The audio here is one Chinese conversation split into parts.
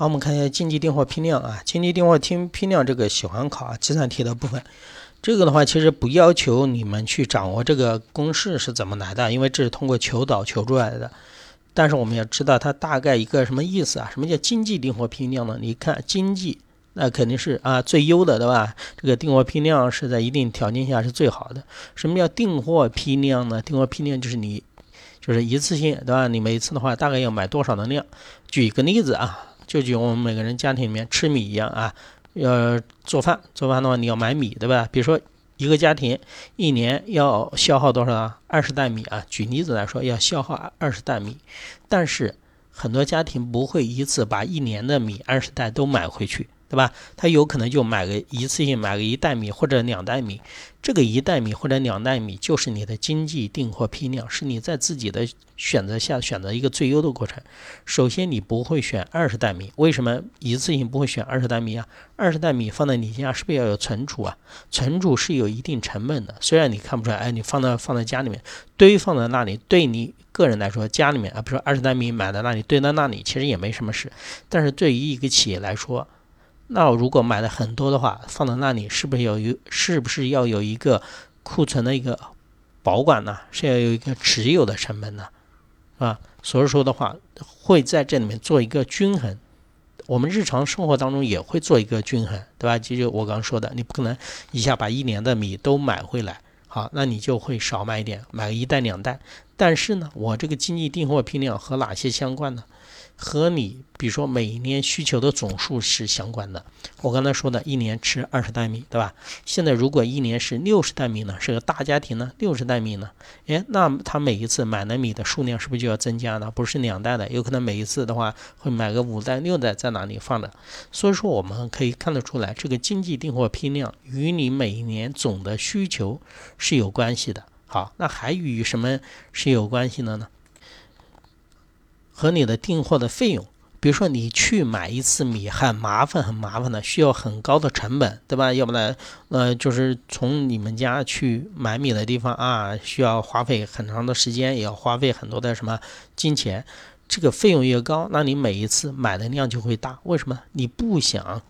好，我们看一下经济订货批量啊，经济订货批批量这个喜欢考，计算题的部分。这个的话，其实不要求你们去掌握这个公式是怎么来的，因为这是通过求导求出来的。但是我们要知道它大概一个什么意思啊？什么叫经济订货批量呢？你看经济，那肯定是啊最优的，对吧？这个订货批量是在一定条件下是最好的。什么叫订货批量呢？订货批量就是你就是一次性，对吧？你每次的话大概要买多少的量？举一个例子啊，就举我们每个人家庭里面吃米一样啊。要做饭，做饭的话你要买米，对吧？比如说一个家庭一年要消耗多少啊？二十袋米啊。举例子来说，要消耗二十袋米，但是很多家庭不会一次把一年的米二十袋都买回去。对吧？他有可能就买个一次性买个一袋米或者两袋米，这个一袋米或者两袋米就是你的经济订货批量，是你在自己的选择下选择一个最优的过程。首先，你不会选二十袋米，为什么一次性不会选二十袋米啊？二十袋米放在你家是不是要有存储啊？存储是有一定成本的，虽然你看不出来，哎，你放在放在家里面堆放在那里，对你个人来说，家里面啊，比如说二十袋米买在那里堆在那里，其实也没什么事，但是对于一个企业来说，那我如果买的很多的话，放到那里是不是有有？是不是要有一个库存的一个保管呢？是要有一个持有的成本呢？啊，所以说的话，会在这里面做一个均衡。我们日常生活当中也会做一个均衡，对吧？就我刚刚说的，你不可能一下把一年的米都买回来，好，那你就会少买一点，买个一袋两袋。但是呢，我这个经济订货批量和哪些相关呢？和你比如说每年需求的总数是相关的。我刚才说的一年吃二十袋米，对吧？现在如果一年是六十袋米呢，是个大家庭呢，六十袋米呢，哎，那他每一次买的米的数量是不是就要增加呢？不是两袋的，有可能每一次的话会买个五袋六袋在哪里放的。所以说我们可以看得出来，这个经济订货批量与你每一年总的需求是有关系的。好，那还与什么是有关系的呢？和你的订货的费用，比如说你去买一次米很麻烦，很麻烦的，需要很高的成本，对吧？要不然，呃，就是从你们家去买米的地方啊，需要花费很长的时间，也要花费很多的什么金钱。这个费用越高，那你每一次买的量就会大。为什么？你不想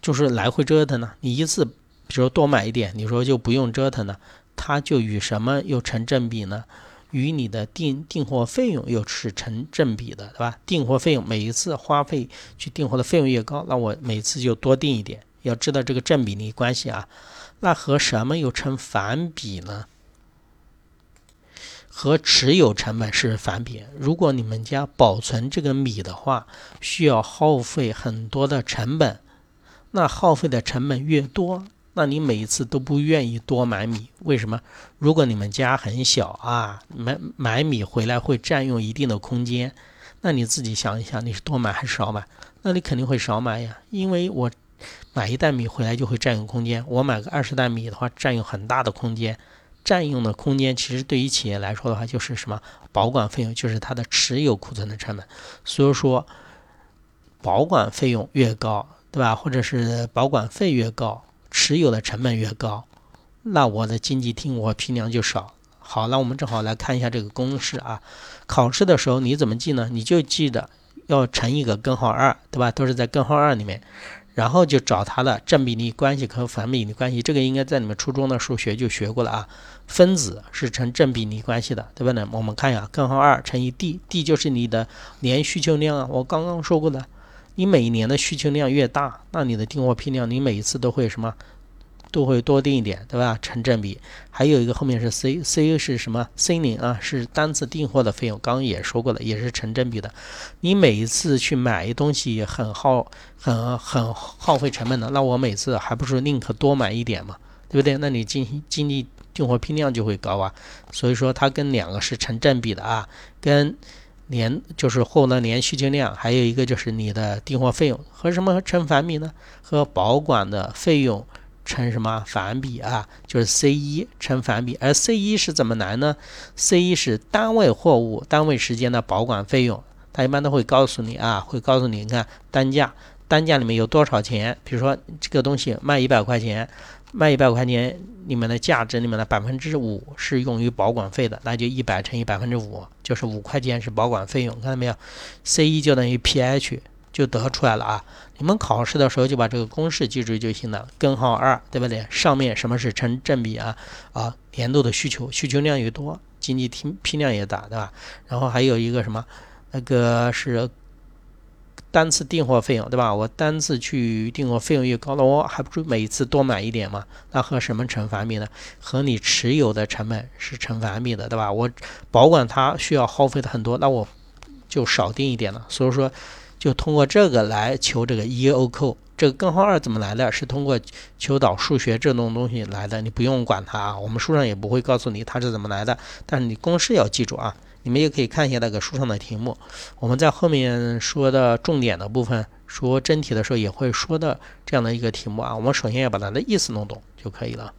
就是来回折腾呢？你一次，比如说多买一点，你说就不用折腾了，它就与什么又成正比呢？与你的订订货费用又是成正比的，对吧？订货费用每一次花费去订货的费用越高，那我每次就多订一点。要知道这个正比例关系啊，那和什么又成反比呢？和持有成本是反比。如果你们家保存这个米的话，需要耗费很多的成本，那耗费的成本越多。那你每一次都不愿意多买米，为什么？如果你们家很小啊，买买米回来会占用一定的空间，那你自己想一想，你是多买还是少买？那你肯定会少买呀，因为我买一袋米回来就会占用空间，我买个二十袋米的话，占用很大的空间，占用的空间其实对于企业来说的话，就是什么保管费用，就是它的持有库存的成本。所以说，保管费用越高，对吧？或者是保管费越高。持有的成本越高，那我的经济厅我批量就少。好，那我们正好来看一下这个公式啊。考试的时候你怎么记呢？你就记得要乘一个根号二，对吧？都是在根号二里面，然后就找它的正比例关系和反比例关系。这个应该在你们初中的数学就学过了啊。分子是成正比例关系的，对吧？呢，我们看一下根号二乘以 d，d 就是你的年需求量啊。我刚刚说过的。你每年的需求量越大，那你的订货批量，你每一次都会什么，都会多订一点，对吧？成正比。还有一个后面是 C，C 是什么？C 零啊，是单次订货的费用，刚刚也说过了，也是成正比的。你每一次去买一东西很耗，很很耗费成本的，那我每次还不是宁可多买一点嘛，对不对？那你经经济订货批量就会高啊。所以说它跟两个是成正比的啊，跟。年就是货的年需求量，还有一个就是你的订货费用和什么成反比呢？和保管的费用成什么反比啊？就是 C 一成反比，而 C 一是怎么来呢？C 一是单位货物单位时间的保管费用，它一般都会告诉你啊，会告诉你，你看单价，单价里面有多少钱？比如说这个东西卖一百块钱。卖一百块钱，里面的价值里面的百分之五是用于保管费的，那就一百乘以百分之五，就是五块钱是保管费用，看到没有？C 一就等于 pH，就得出来了啊。你们考试的时候就把这个公式记住就行了。根号二，对不对？上面什么是成正比啊？啊，年度的需求，需求量越多，经济批批量也大，对吧？然后还有一个什么，那个是。单次订货费用，对吧？我单次去订货费用越高，那我还不如每次多买一点嘛？那和什么成反比呢？和你持有的成本是成反比的，对吧？我保管它需要耗费的很多，那我就少订一点了。所以说，就通过这个来求这个 EOQ。这个根号二怎么来的？是通过求导数学这种东西来的，你不用管它啊。我们书上也不会告诉你它是怎么来的，但是你公式要记住啊。你们也可以看一下那个书上的题目，我们在后面说的重点的部分，说真题的时候也会说的这样的一个题目啊。我们首先要把它的意思弄懂就可以了。